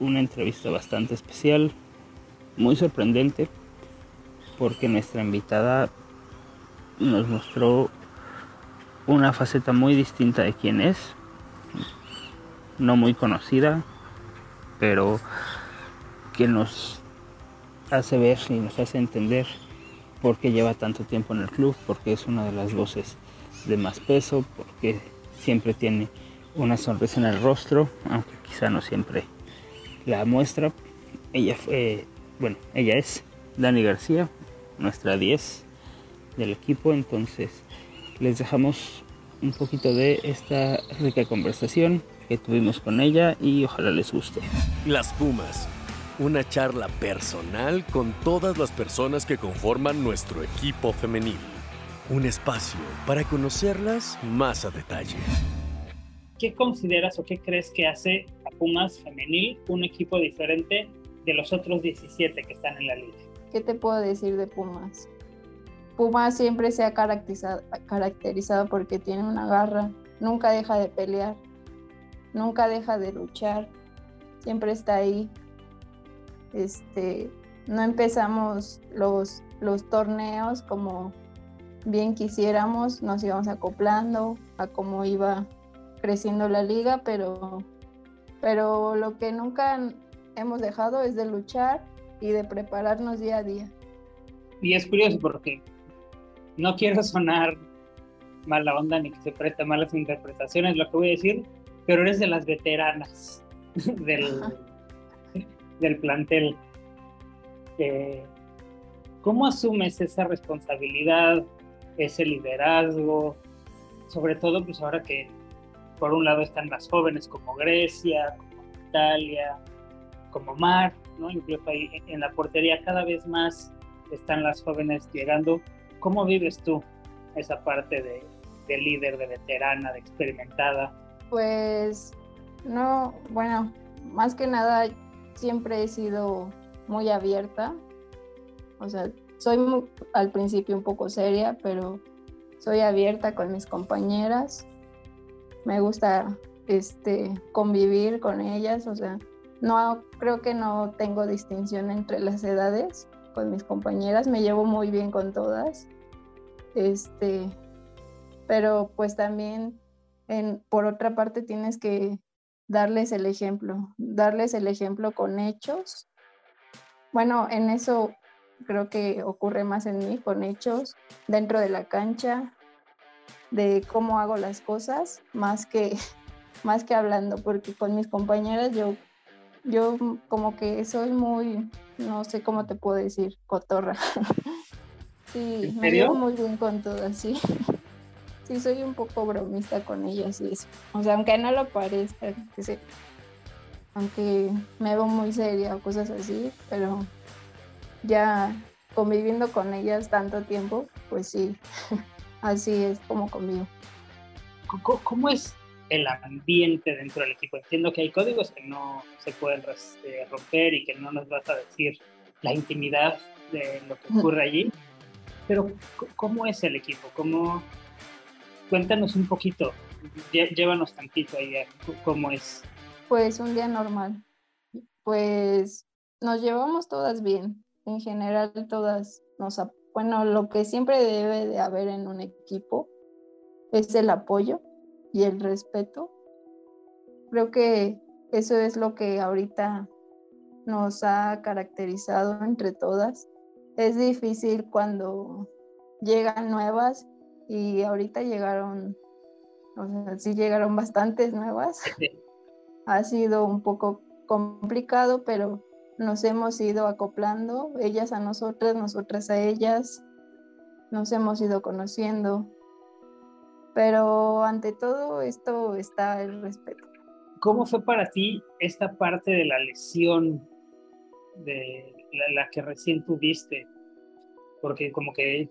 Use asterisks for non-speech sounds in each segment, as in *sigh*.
una entrevista bastante especial, muy sorprendente, porque nuestra invitada nos mostró una faceta muy distinta de quién es, no muy conocida, pero que nos hace ver y nos hace entender por qué lleva tanto tiempo en el club, porque es una de las voces de más peso, porque siempre tiene una sonrisa en el rostro, aunque quizá no siempre la muestra. Ella fue, bueno, ella es Dani García, nuestra 10 del equipo, entonces les dejamos un poquito de esta rica conversación que tuvimos con ella y ojalá les guste. Las Pumas, una charla personal con todas las personas que conforman nuestro equipo femenil. Un espacio para conocerlas más a detalle. ¿Qué consideras o qué crees que hace Pumas femenil un equipo diferente de los otros 17 que están en la liga? ¿Qué te puedo decir de Pumas? Pumas siempre se ha caracterizado, porque tiene una garra, nunca deja de pelear, nunca deja de luchar, siempre está ahí. Este, no empezamos los torneos como bien quisiéramos, nos íbamos acoplando a cómo iba creciendo la liga, pero, pero lo que nunca hemos dejado es de luchar y de prepararnos día a día. Y es curioso porque no quiero sonar mala onda ni que se preste malas interpretaciones, lo que voy a decir, pero eres de las veteranas *laughs* del, del plantel. Eh, ¿Cómo asumes esa responsabilidad, ese liderazgo? Sobre todo, pues ahora que por un lado están las jóvenes como Grecia, como Italia, como Mar, ¿no? Incluso ahí en la portería cada vez más están las jóvenes llegando. ¿Cómo vives tú esa parte de, de líder, de veterana, de experimentada? Pues no, bueno, más que nada siempre he sido muy abierta. O sea, soy al principio un poco seria, pero soy abierta con mis compañeras me gusta este, convivir con ellas, o sea, no creo que no tengo distinción entre las edades con mis compañeras, me llevo muy bien con todas. Este, pero pues también en, por otra parte tienes que darles el ejemplo, darles el ejemplo con hechos. Bueno, en eso creo que ocurre más en mí, con hechos, dentro de la cancha, de cómo hago las cosas más que, *laughs* más que hablando, porque con mis compañeras yo, yo como que soy muy, no sé cómo te puedo decir, cotorra. *laughs* sí, me llevo muy bien con todas, sí. *laughs* Sí, soy un poco bromista con ellas y eso. O sea, aunque no lo parezca, que sé, aunque me veo muy seria o cosas así, pero ya conviviendo con ellas tanto tiempo, pues sí, Así es como conmigo. ¿Cómo es el ambiente dentro del equipo? Entiendo que hay códigos que no se pueden este, romper y que no nos vas a decir la intimidad de lo que ocurre allí, pero ¿cómo es el equipo? ¿Cómo... Cuéntanos un poquito, llévanos tantito ahí, ¿cómo es? Pues un día normal. Pues nos llevamos todas bien. En general todas nos, bueno, lo que siempre debe de haber en un equipo es el apoyo y el respeto. Creo que eso es lo que ahorita nos ha caracterizado entre todas. Es difícil cuando llegan nuevas y ahorita llegaron, o sea, sí llegaron bastantes nuevas. Ha sido un poco complicado, pero nos hemos ido acoplando, ellas a nosotras, nosotras a ellas, nos hemos ido conociendo, pero ante todo esto está el respeto. ¿Cómo fue para ti esta parte de la lesión de la, que recién tuviste, porque como que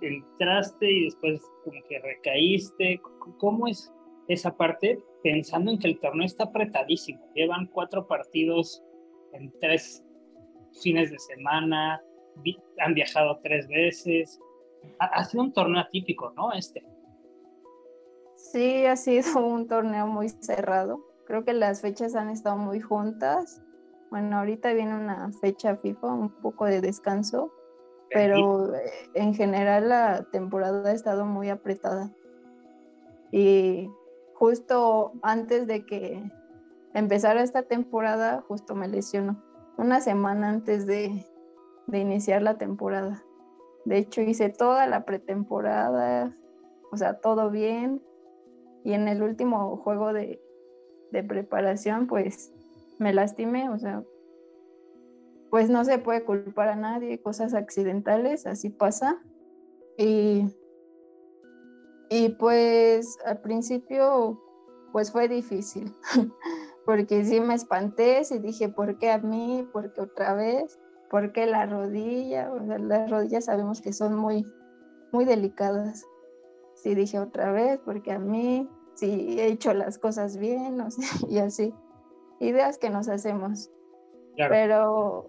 entraste y después como que recaíste, ¿cómo es esa parte pensando en que el torneo está apretadísimo? Llevan cuatro partidos en tres fines de semana, han viajado tres veces, ha, sido un torneo atípico, ¿no? Este. Sí, ha sido *laughs* un torneo muy cerrado. Creo que las fechas han estado muy juntas. Bueno, ahorita viene una fecha FIFA, un poco de descanso, pero eh, en general la temporada ha estado muy apretada. Y justo antes de que empezara esta temporada, justo me lesionó. Una semana antes de, de iniciar la temporada. De hecho, hice toda la pretemporada, o sea, todo bien. Y en el último juego de, de preparación, pues me lastimé, o sea, pues no se puede culpar a nadie, cosas accidentales, así pasa. Y, y pues al principio, pues fue difícil, *laughs* porque sí me espanté, sí dije, ¿por qué a mí? ¿Por qué otra vez? ¿Por qué la rodilla? O sea, las rodillas sabemos que son muy, muy delicadas. Sí dije otra vez, porque a mí, sí he hecho las cosas bien, o sea, *laughs* y así. Ideas que nos hacemos. Pero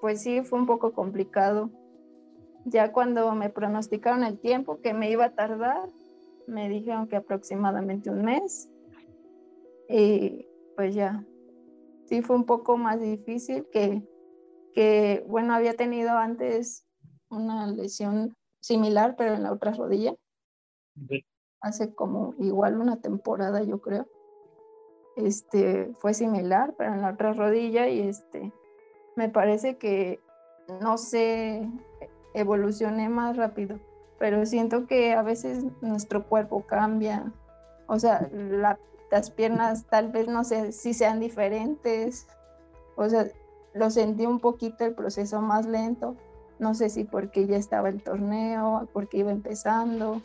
pues sí, fue un poco complicado. Ya cuando me pronosticaron el tiempo que me iba a tardar, me dijeron que aproximadamente un mes. Y pues ya, sí fue un poco más difícil que, que bueno, había tenido antes una lesión similar, pero en la otra rodilla. Hace como igual una temporada, yo creo. Este fue similar, pero en la otra rodilla y este me parece que, no sé, evolucioné más rápido, pero siento que a veces nuestro cuerpo cambia, o sea, las piernas tal vez no sé si sean diferentes, o sea, lo sentí un poquito el proceso más lento, no sé si porque ya estaba el torneo, porque iba empezando,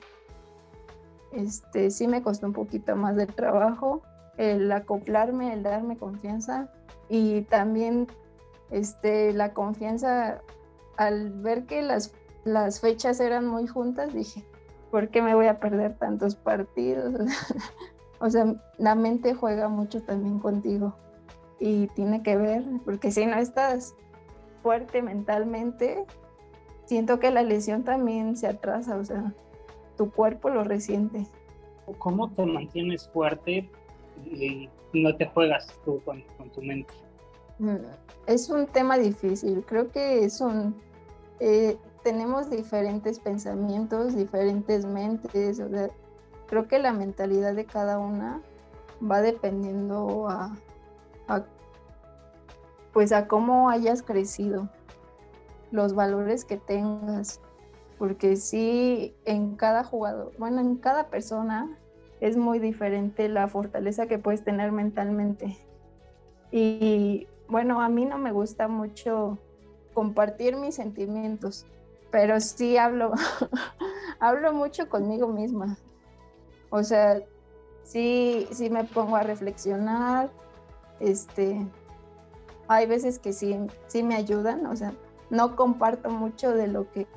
este, sí me costó un poquito más de trabajo el acoplarme, el darme confianza. Y también este, la confianza, al ver que las, las fechas eran muy juntas, dije, ¿por qué me voy a perder tantos partidos? *laughs* o sea, la mente juega mucho también contigo y tiene que ver, porque si no estás fuerte mentalmente, siento que la lesión también se atrasa, o sea, tu cuerpo lo resiente. ¿Cómo te mantienes fuerte y no te juegas tú con, con tu mente? Mm, es un tema difícil. Creo que es un... Eh, tenemos diferentes pensamientos, diferentes mentes. Creo que la mentalidad de cada una va dependiendo a, pues a cómo hayas crecido, los valores que tengas, porque sí, en cada jugador, bueno, en cada persona es muy diferente la fortaleza que puedes tener mentalmente. Y bueno, a mí no me gusta mucho compartir mis sentimientos, pero sí hablo, *laughs* hablo mucho conmigo misma. O sea, sí, sí me pongo a reflexionar, este, hay veces que sí, sí me ayudan, o sea, no comparto mucho de lo que,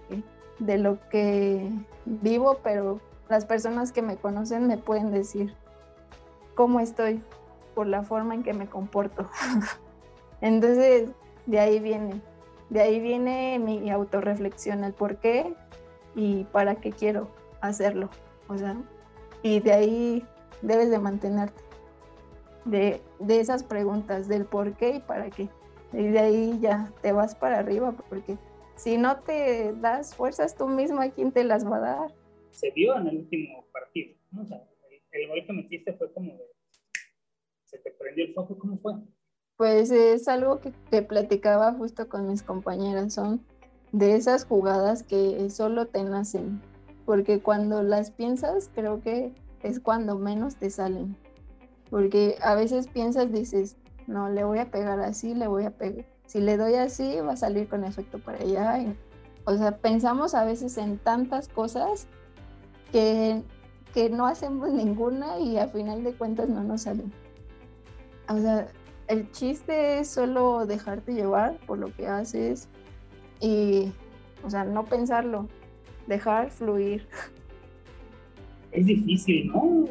de lo que vivo, pero las personas que me conocen me pueden decir cómo estoy por la forma en que me comporto. *laughs* Entonces, de ahí viene, de ahí viene mi autorreflexión, el por qué y para qué quiero hacerlo. O sea, y de ahí debes de mantenerte, de, de esas preguntas, del por qué y para qué. Y de ahí ya te vas para arriba, porque si no te das fuerzas tú mismo, ¿a quién te las va a dar? Se vio en el último partido, ¿no? O sea, el, el gol que metiste fue como de, se te prendió el foco, ¿cómo fue? Pues es algo que, que platicaba justo con mis compañeras, son de esas jugadas que solo te nacen, porque cuando las piensas creo que es cuando menos te salen, porque a veces piensas, dices, no, le voy a pegar así, le voy a pegar, si le doy así va a salir con efecto para allá, o sea, pensamos a veces en tantas cosas que, que no hacemos ninguna y a final de cuentas no nos salen. O sea, el chiste es solo dejarte llevar por lo que haces y, o sea, no pensarlo, dejar fluir. Es difícil, ¿no?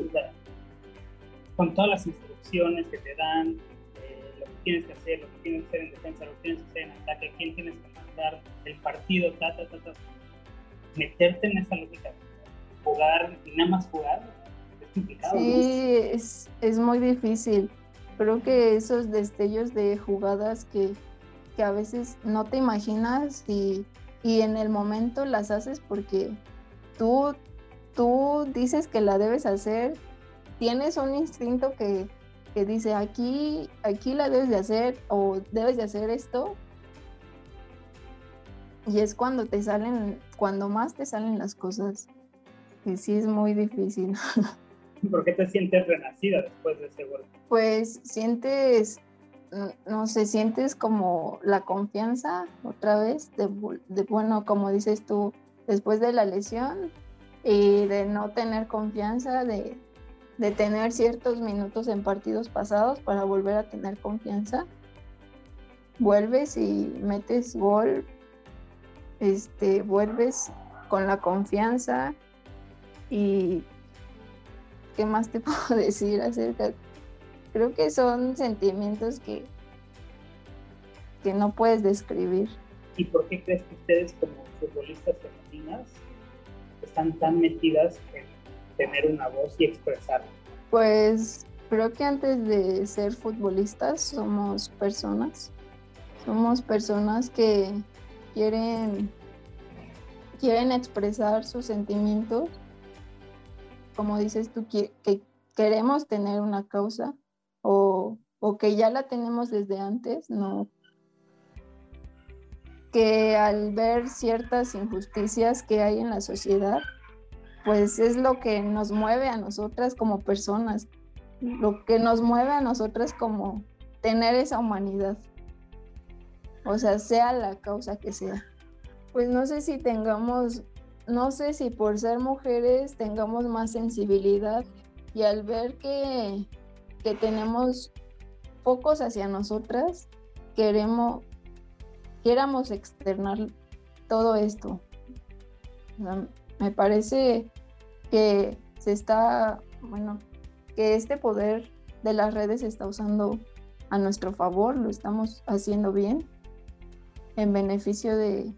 con todas las instrucciones que te dan, eh, lo que tienes que hacer, lo que tienes que hacer en defensa, lo que tienes que hacer en ataque, quién tienes que mandar, el partido, ta, ta, ta, ta. Meterte en esa lógica, jugar y nada más jugar, es complicado. Sí, es, es muy difícil creo que esos destellos de jugadas que, que a veces no te imaginas y, y, en el momento las haces porque tú, tú dices que la debes hacer, tienes un instinto que, que dice aquí, aquí la debes de hacer o debes de hacer esto. Y es cuando te salen, cuando más te salen las cosas. Y sí es muy difícil. *laughs* ¿Por qué te sientes renacida después de ese golpe? Pues sientes, no, sé, sientes como la confianza otra vez, de, bueno, como dices tú, después de la lesión y de no tener confianza, de, de tener ciertos minutos en partidos pasados para volver a tener confianza. Vuelves y metes gol, este, vuelves con la confianza y ¿qué más te *laughs* puedo decir acerca? Creo que son sentimientos que, que no puedes describir. ¿Y por qué crees que ustedes como futbolistas femeninas están tan metidas en tener una voz y expresarla? Pues creo que antes de ser futbolistas somos personas. Somos personas que quieren, quieren expresar sus sentimientos como dices tú, que, queremos tener una causa o, que ya la tenemos desde antes, no. Que al ver ciertas injusticias que hay en la sociedad, pues es lo que nos mueve a nosotras como personas, lo que nos mueve a nosotras como tener esa humanidad. O sea, sea la causa que sea. Pues no sé si tengamos no sé si por ser mujeres tengamos más sensibilidad y al ver que, tenemos focos hacia nosotras, queremos, queramos externar todo esto. me parece que se está, bueno, que este poder de las redes se está usando a nuestro favor, lo estamos haciendo bien, en beneficio de,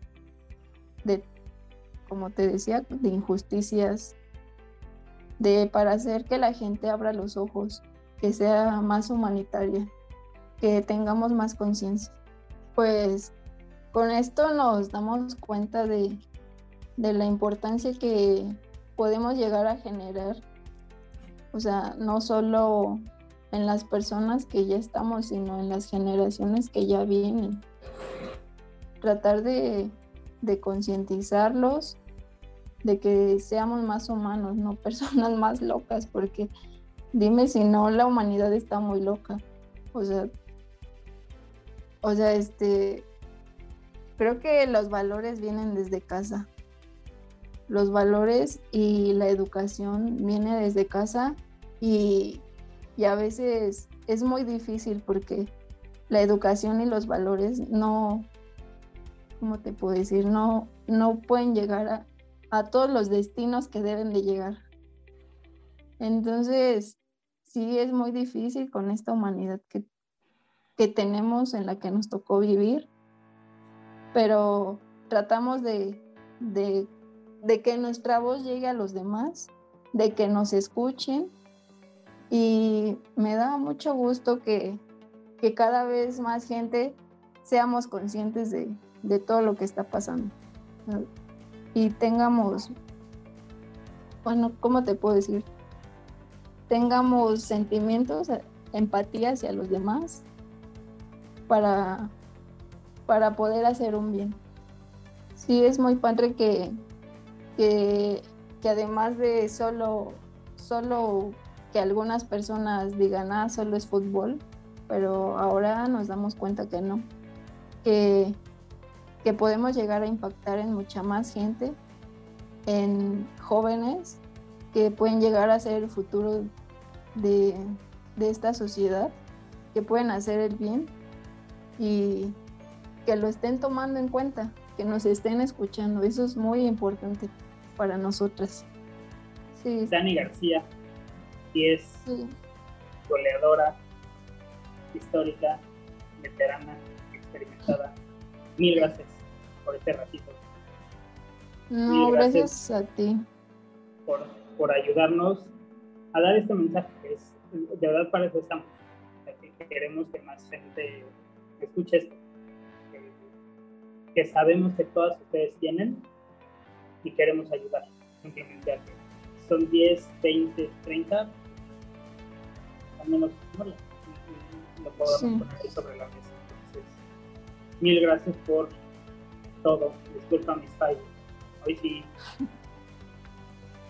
de como te decía, de injusticias, de para hacer que la gente abra los ojos, que sea más humanitaria, que tengamos más conciencia. Pues con esto nos damos cuenta de, de la importancia que podemos llegar a generar, o sea, no solo en las personas que ya estamos, sino en las generaciones que ya vienen. Tratar de, de concientizarlos de que seamos más humanos, no *laughs* personas más locas, porque dime si no, la humanidad está muy loca. O sea, o sea, este, creo que los valores vienen desde casa. Los valores y la educación viene desde casa y, y a veces es muy difícil porque la educación y los valores no, ¿cómo te puedo decir? No, no pueden llegar a, a todos los destinos que deben de llegar. Entonces, sí es muy difícil con esta humanidad que, que tenemos en la que nos tocó vivir, pero tratamos de, de, que nuestra voz llegue a los demás, de que nos escuchen y me da mucho gusto que, que cada vez más gente seamos conscientes de, de todo lo que está pasando y tengamos, bueno, ¿cómo te puedo decir? Tengamos sentimientos, empatía hacia los demás para, para poder hacer un bien. Sí, es muy padre que, que, que además de solo, solo que algunas personas digan, ah, solo es fútbol, pero ahora nos damos cuenta que no, que que podemos llegar a impactar en mucha más gente, en jóvenes que pueden llegar a ser el futuro de, esta sociedad que pueden hacer el bien y que lo estén tomando en cuenta, que nos estén escuchando. Eso es muy importante para nosotras. Sí. Dani García, y es goleadora, histórica, veterana, experimentada. Mil gracias por este ratito. No, gracias, a ti. Por, por ayudarnos a dar este mensaje. Que es, de verdad para eso estamos. Que queremos que más gente escuche esto. Que, sabemos que todas ustedes tienen y queremos ayudar. Simplemente son 10, 20, 30, al menos no, lo podemos poner sobre la mesa. Entonces, mil gracias por todo. Disculpa mis fallos. Hoy sí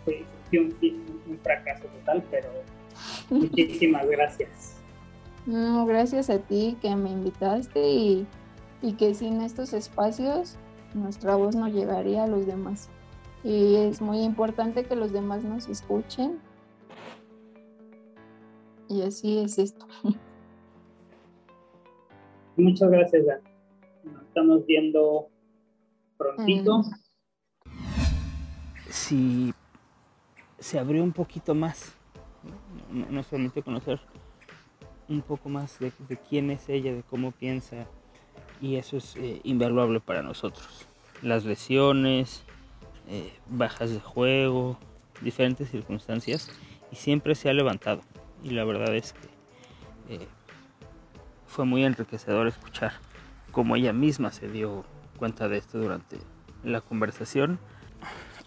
*laughs* fue, un, fracaso total, pero muchísimas gracias. No, gracias a ti que me invitaste y, y que sin estos espacios nuestra voz no llegaría a los demás. Y es muy importante que los demás nos escuchen. Y así es esto. *laughs* Muchas gracias, Dan. Nos estamos viendo prontito. Si se abrió un poquito más, nos permitió conocer un poco más de, quién es ella, de cómo piensa, y eso es eh, invaluable para nosotros. Las lesiones, eh, bajas de juego, diferentes circunstancias, y siempre se ha levantado. Y la verdad es que eh, fue muy enriquecedor escuchar cómo ella misma se dio cuenta de esto durante la conversación.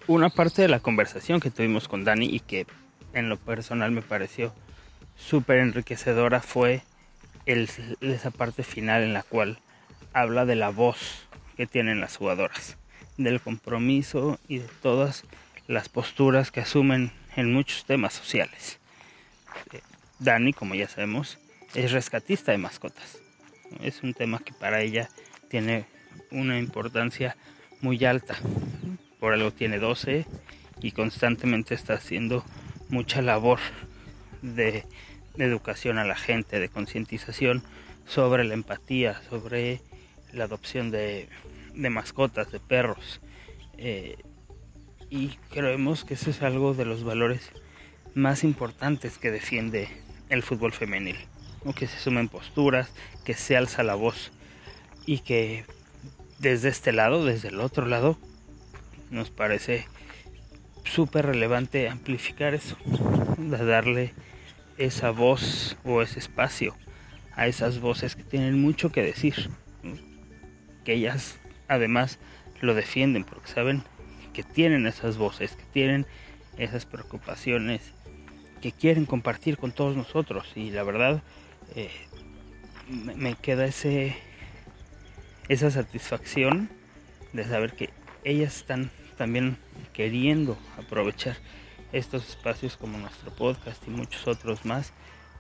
Una parte de la conversación que tuvimos con Dani y que en lo personal me pareció súper enriquecedora fue esa parte final en la cual habla de la voz que tienen las jugadoras, del compromiso y de todas las posturas que asumen en muchos temas sociales. Eh, Dani, como ya sabemos, es rescatista de mascotas. Es un tema que para ella tiene una importancia muy alta. Por algo tiene 12 y constantemente está haciendo mucha labor de, educación a la gente, de concientización sobre la empatía, sobre la adopción de, mascotas, de perros. Eh, y creemos que eso es algo de los valores más importantes que defiende el fútbol femenil que se sumen posturas, que se alza la voz y que desde este lado, desde el otro lado, nos parece súper relevante amplificar eso, darle esa voz o ese espacio a esas voces que tienen mucho que decir, que ellas además lo defienden porque saben que tienen esas voces, que tienen esas preocupaciones, que quieren compartir con todos nosotros. Y la verdad eh, me queda ese esa satisfacción de saber que ellas están también queriendo aprovechar estos espacios como nuestro podcast y muchos otros más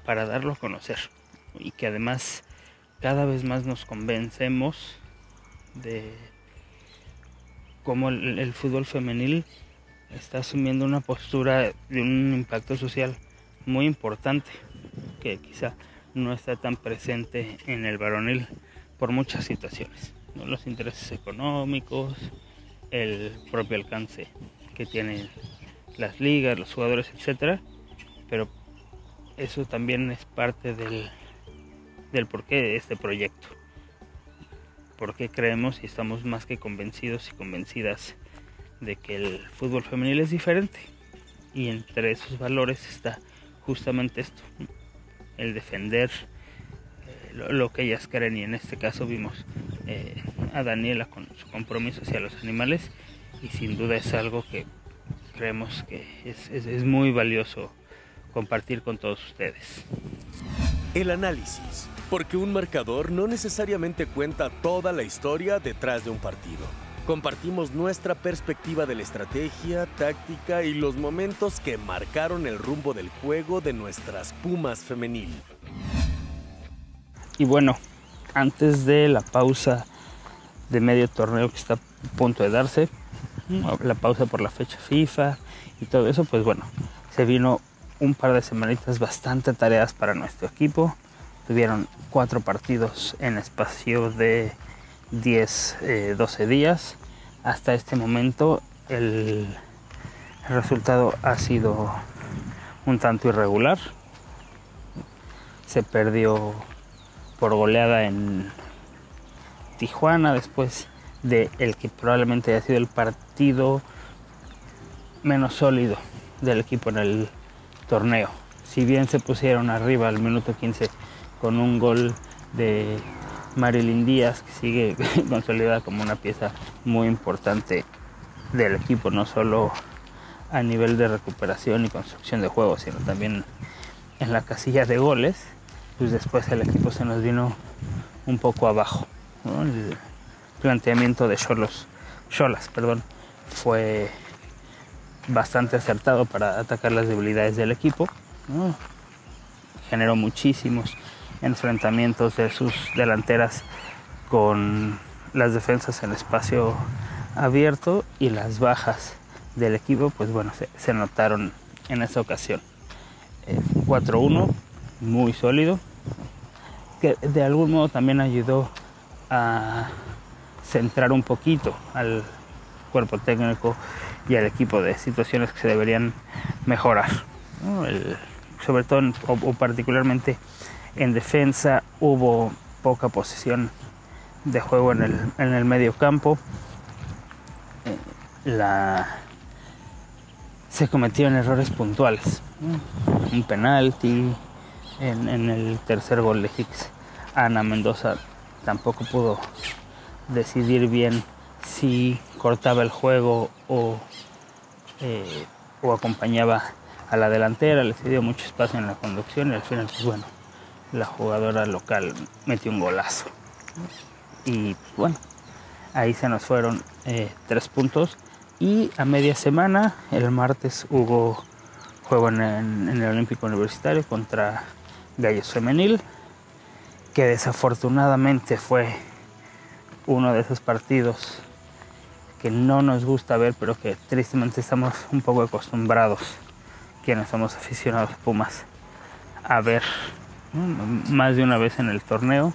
para darlo a conocer y que además cada vez más nos convencemos de cómo el fútbol femenil está asumiendo una postura de un impacto social muy importante que quizá no está tan presente en el varonil por muchas situaciones. Los intereses económicos, el propio alcance que tienen las ligas, los jugadores, etcétera, pero eso también es parte del, del porqué de este proyecto. Porque creemos y estamos más que convencidos y convencidas de que el fútbol femenil es diferente. Y entre esos valores está justamente esto, el defender lo, que ellas creen y en este caso vimos eh, a Daniela con su compromiso hacia los animales y sin duda es algo que creemos que es, es muy valioso compartir con todos ustedes. El análisis, porque un marcador no necesariamente cuenta toda la historia detrás de un partido. Compartimos nuestra perspectiva de la estrategia, táctica y los momentos que marcaron el rumbo del juego de nuestras Pumas femenil. Y bueno, antes de la pausa de medio torneo que está a punto de darse, la pausa por la fecha FIFA y todo eso, pues bueno, se vino un par de semanitas bastante tareas para nuestro equipo. tuvieron cuatro partidos en espacio de 10, 12 eh, días. Hasta este momento el resultado ha sido un tanto irregular. Se perdió por goleada en Tijuana después de el que probablemente haya sido el partido menos sólido del equipo en el torneo. Si bien se pusieron arriba al minuto 15 con un gol de Marilyn Díaz, que sigue *laughs* consolidada como una pieza muy importante del equipo, no solo a nivel de recuperación y construcción de juego, sino también en la casilla de goles, pues después el equipo se nos vino un poco abajo. El planteamiento de Cholos, perdón, fue bastante acertado para atacar las debilidades del equipo. Generó muchísimos enfrentamientos de sus delanteras con las defensas en espacio abierto y las bajas del equipo, pues bueno, se, notaron en esa ocasión. 4-1, muy sólido, que de algún modo también ayudó a centrar un poquito al cuerpo técnico y al equipo de situaciones que se deberían mejorar. sobre todo o, particularmente en defensa hubo poca posesión de juego en el, en el medio campo. La, se cometieron errores puntuales. Un penalti en, el tercer gol de Hicks. Ana Mendoza tampoco pudo decidir bien si cortaba el juego o, eh, o acompañaba a la delantera, le dio mucho espacio en la conducción y al final, pues bueno, la jugadora local metió un golazo. Y bueno, ahí se nos fueron eh, tres puntos. Y a media semana, el martes, hubo juego en, en el Olímpico Universitario contra Gallos Femenil, que desafortunadamente fue uno de esos partidos que no nos gusta ver, pero que tristemente estamos un poco acostumbrados, quienes somos aficionados a Pumas, a ver más de una vez en el torneo.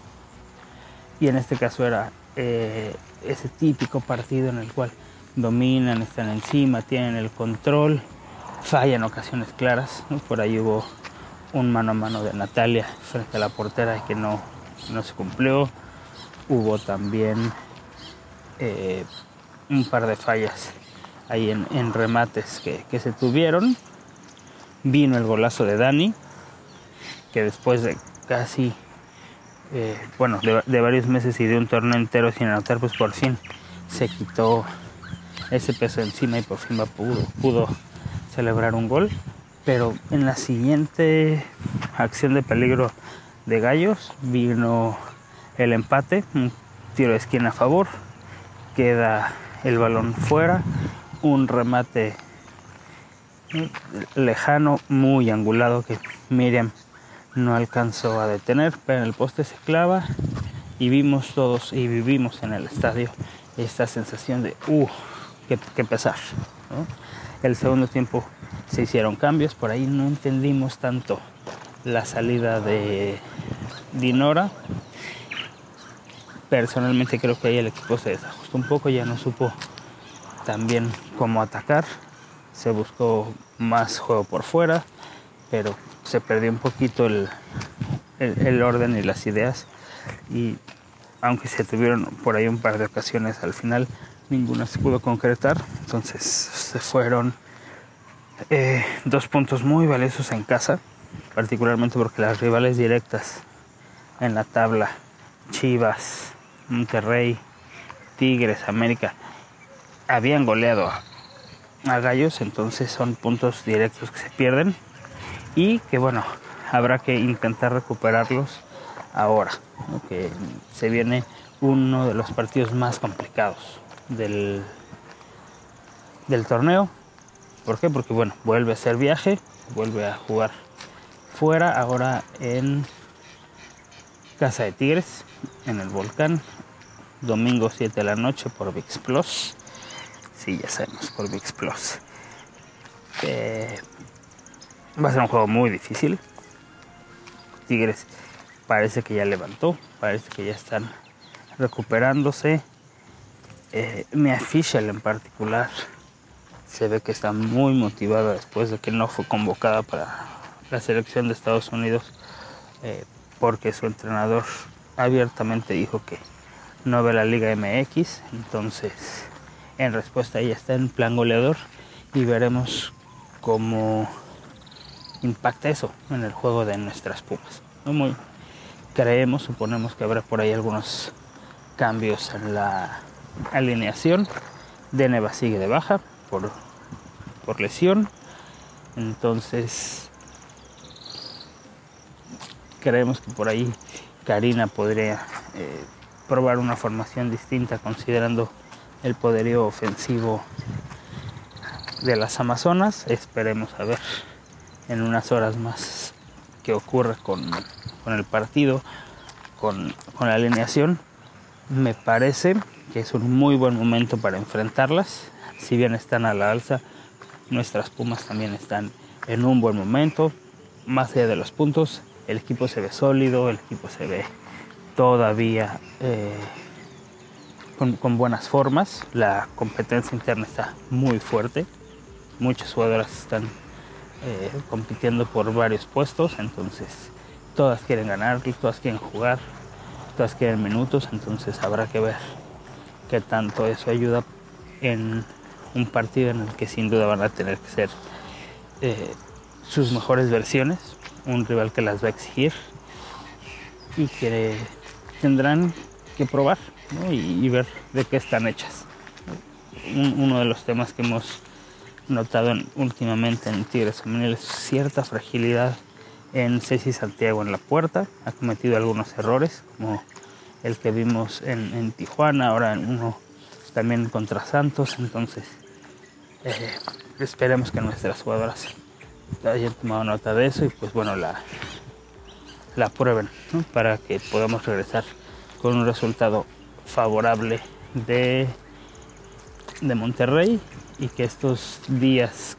Y en este caso era eh, ese típico partido en el cual dominan, están encima, tienen el control, fallan ocasiones claras. Por ahí hubo un mano a mano de Natalia frente a la portera que no, no se cumplió. Hubo también eh, un par de fallas ahí en, remates que, se tuvieron. Vino el golazo de Dani, que después de casi, eh, bueno, de, varios meses y de un torneo entero sin anotar, pues por fin se quitó ese peso encima y por fin pudo, pudo celebrar un gol. Pero en la siguiente acción de peligro de Gallos vino el empate, un tiro de esquina a favor, queda el balón fuera, un remate lejano, muy angulado que Miriam no alcanzó a detener, pero en el poste se clava y vimos todos y vivimos en el estadio esta sensación de, uh, qué, pesar. El segundo tiempo se hicieron cambios, por ahí no entendimos tanto la salida de Dinora, Personalmente creo que ahí el equipo se desajustó un poco, ya no supo también cómo atacar. Se buscó más juego por fuera, pero se perdió un poquito el, el, orden y las ideas. Y aunque se tuvieron por ahí un par de ocasiones al final, ninguna se pudo concretar. Entonces se fueron eh, dos puntos muy valiosos en casa, particularmente porque las rivales directas en la tabla, Chivas, Monterrey, Tigres, América, habían goleado a, Gallos, entonces son puntos directos que se pierden y que bueno, habrá que intentar recuperarlos ahora, que se viene uno de los partidos más complicados del, del torneo. ¿Por qué? Porque bueno, vuelve a ser viaje, vuelve a jugar fuera, ahora en Casa de Tigres, en el volcán, domingo 7 de la noche por VIX Plus. Sí, ya sabemos, por VIX Plus. va a ser un juego muy difícil. Tigres parece que ya levantó, parece que ya están recuperándose. Eh, Mia Fischel en particular se ve que está muy motivada después de que no fue convocada para la selección de Estados Unidos eh, porque su entrenador abiertamente dijo que no ve la Liga MX, entonces en respuesta ella está en plan goleador y veremos cómo impacta eso en el juego de nuestras Pumas. Muy, creemos, suponemos que habrá por ahí algunos cambios en la alineación. Deneva sigue de baja por, por lesión. Entonces creemos que por ahí Karina podría eh, probar una formación distinta considerando el poderío ofensivo de las Amazonas. Esperemos a ver en unas horas más qué ocurre con, el partido, con, con la alineación. Me parece que es un muy buen momento para enfrentarlas. Si bien están a la alza, nuestras Pumas también están en un buen momento. Más allá de los puntos, el equipo se ve sólido, el equipo se ve todavía eh, con, buenas formas. La competencia interna está muy fuerte. Muchas jugadoras están eh, compitiendo por varios puestos, entonces todas quieren ganar, todas quieren jugar, todas quieren minutos, entonces habrá que ver qué tanto eso ayuda en un partido en el que sin duda van a tener que ser eh, sus mejores versiones, un rival que las va a exigir y que tendrán que probar y, ver de qué están hechas. uno de los temas que hemos notado últimamente en Tigres Femenil es cierta fragilidad en Ceci Santiago en la puerta. Ha cometido algunos errores, como el que vimos en, Tijuana, ahora en uno también contra Santos. Entonces, eh, esperemos que nuestras jugadoras hayan tomado nota de eso y pues bueno, la, la prueben para que podamos regresar con un resultado favorable de, de Monterrey y que estos días,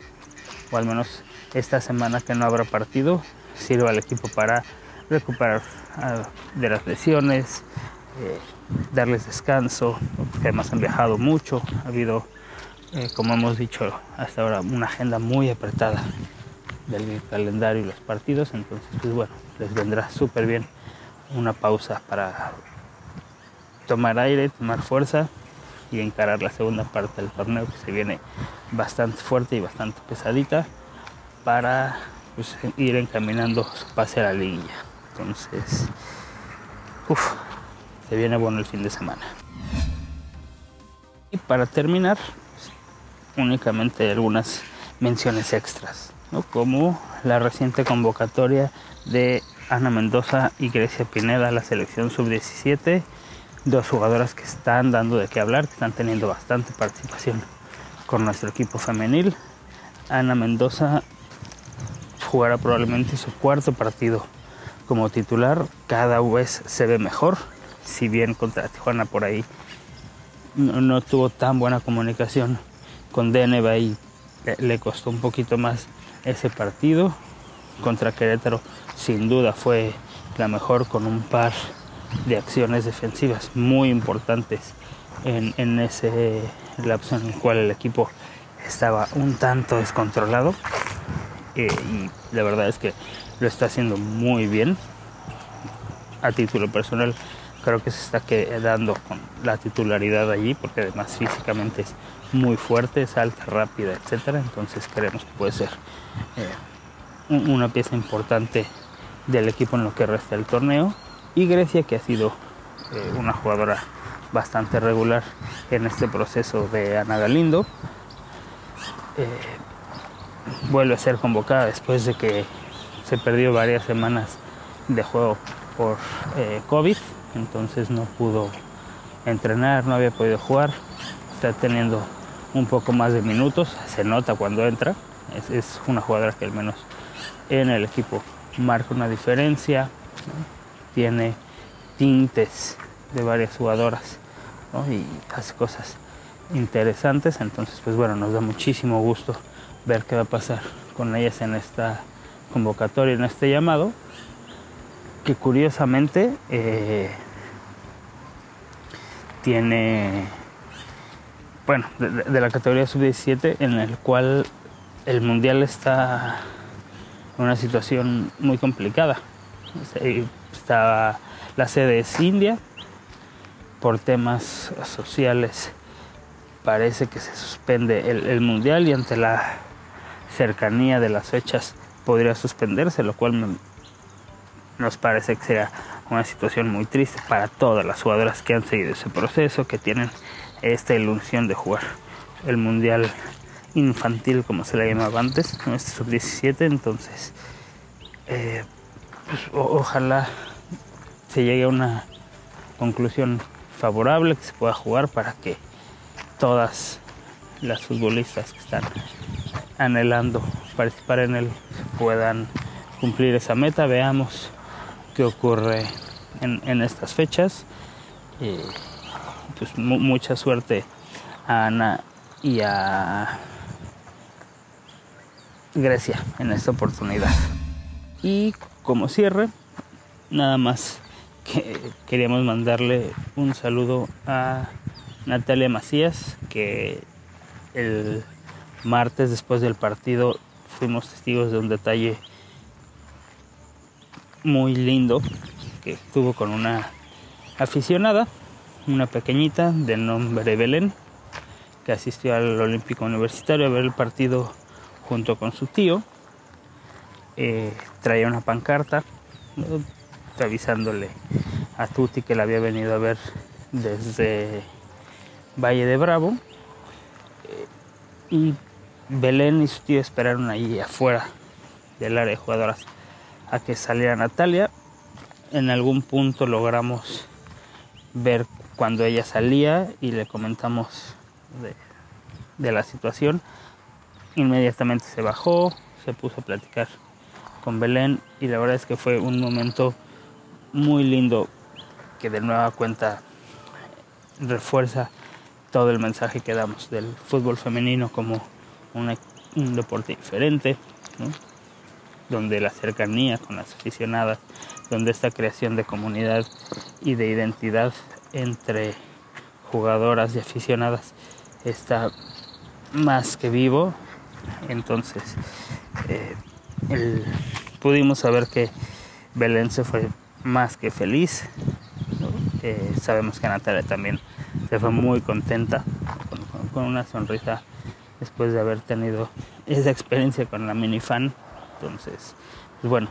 o al menos esta semana que no habrá partido, sirva al equipo para recuperar ah, de las lesiones, eh, darles descanso, porque además han viajado mucho, ha habido, eh, como hemos dicho hasta ahora, una agenda muy apretada del calendario y los partidos, entonces pues bueno, les vendrá súper bien una pausa para tomar aire, tomar fuerza y encarar la segunda parte del torneo que se viene bastante fuerte y bastante pesadita para pues, ir encaminando su pase a la liguilla. Entonces, uff, se viene bueno el fin de semana. Y para terminar, únicamente algunas menciones extras, como la reciente convocatoria de Ana Mendoza y Grecia Pineda a la selección sub-17 dos jugadoras que están dando de qué hablar, que están teniendo bastante participación con nuestro equipo femenil. Ana Mendoza jugará probablemente su cuarto partido como titular. Cada vez se ve mejor, si bien contra Tijuana por ahí no, tuvo tan buena comunicación con Deneva y le costó un poquito más ese partido. Contra Querétaro sin duda fue la mejor con un par de acciones defensivas muy importantes en, ese lapso en el cual el equipo estaba un tanto descontrolado eh, y la verdad es que lo está haciendo muy bien a título personal creo que se está quedando con la titularidad allí porque además físicamente es muy fuerte, es alta, rápida, etcétera. Entonces creemos que puede ser eh, una pieza importante del equipo en lo que resta del torneo y Grecia que ha sido eh, una jugadora bastante regular en este proceso de Ana Galindo. Eh, vuelve a ser convocada después de que se perdió varias semanas de juego por eh, COVID, entonces no pudo entrenar, no había podido jugar, está teniendo un poco más de minutos, se nota cuando entra, es, una jugadora que al menos en el equipo marca una diferencia tiene tintes de varias jugadoras y hace cosas interesantes. Entonces, pues bueno, nos da muchísimo gusto ver qué va a pasar con ellas en esta convocatoria, en este llamado. Que curiosamente eh, tiene, bueno, de, la categoría sub-17 en el cual el mundial está en una situación muy complicada. Está, la sede es India, por temas sociales parece que se suspende el, mundial y ante la cercanía de las fechas podría suspenderse, lo cual nos parece que sea una situación muy triste para todas las jugadoras que han seguido ese proceso, que tienen esta ilusión de jugar el mundial infantil, como se le llamaba antes, ¿no? este sub-17. Entonces, eh, pues, ojalá se llegue a una conclusión favorable, que se pueda jugar para que todas las futbolistas que están anhelando participar en él puedan cumplir esa meta. Veamos qué ocurre en, estas fechas. pues mucha suerte a Ana y a Grecia en esta oportunidad. Y como cierre, nada más que queríamos mandarle un saludo a Natalia Macías, que el martes después del partido fuimos testigos de un detalle muy lindo que tuvo con una aficionada, una pequeñita de nombre Belén, que asistió al Olímpico Universitario a ver el partido junto con su tío. Eh, traía una pancarta avisándole a Tuti que la había venido a ver desde Valle de Bravo. Eh, y Belén y su tío esperaron ahí afuera del área de jugadoras a que saliera Natalia. En algún punto logramos ver cuando ella salía y le comentamos de, la situación. Inmediatamente se bajó, se puso a platicar con Belén y la verdad es que fue un momento muy lindo que de nueva cuenta refuerza todo el mensaje que damos del fútbol femenino como un deporte diferente, donde la cercanía con las aficionadas, donde esta creación de comunidad y de identidad entre jugadoras y aficionadas está más que vivo. Entonces, eh, pudimos saber que Belén se fue más que feliz. Eh, sabemos que Natalia también se fue muy contenta, con, una sonrisa después de haber tenido esa experiencia con la minifan. Entonces, pues bueno,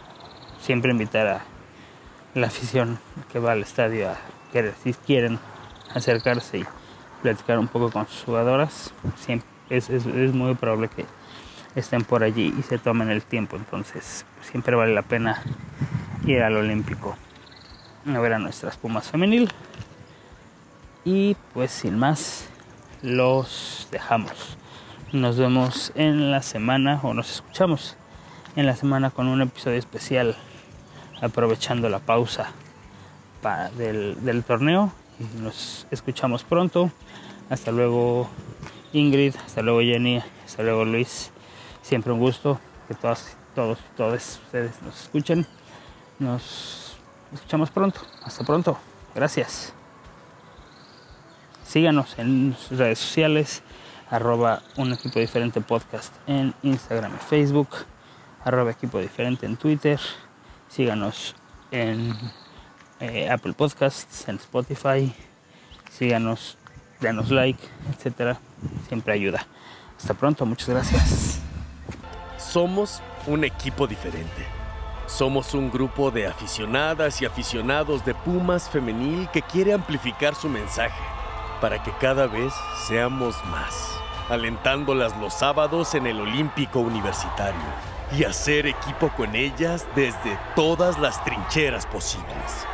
siempre invitar a la afición que va al estadio a que si quieren acercarse y platicar un poco con sus jugadoras, es, es, es muy probable que estén por allí y se tomen el tiempo. Entonces, siempre vale la pena ir al Olímpico a ver a nuestras Pumas femenil. Y pues sin más, los dejamos. Nos vemos en la semana o nos escuchamos en la semana con un episodio especial aprovechando la pausa del, del torneo. Nos escuchamos pronto. Hasta luego Ingrid, hasta luego Jenny, hasta luego Luis. Siempre un gusto que todos, todos, todos ustedes nos escuchen. Nos escuchamos pronto. Hasta pronto. Gracias. Síganos en redes sociales, arroba un equipo diferente podcast en Instagram y Facebook, arroba equipo diferente en Twitter. Síganos en eh, Apple Podcasts, en Spotify. Síganos, denos like, etcétera. Siempre ayuda. Hasta pronto, muchas gracias. Somos un equipo diferente. Somos un grupo de aficionadas y aficionados de Pumas femenil que quiere amplificar su mensaje para que cada vez seamos más, alentándolas los sábados en el Olímpico Universitario y hacer equipo con ellas desde todas las trincheras posibles.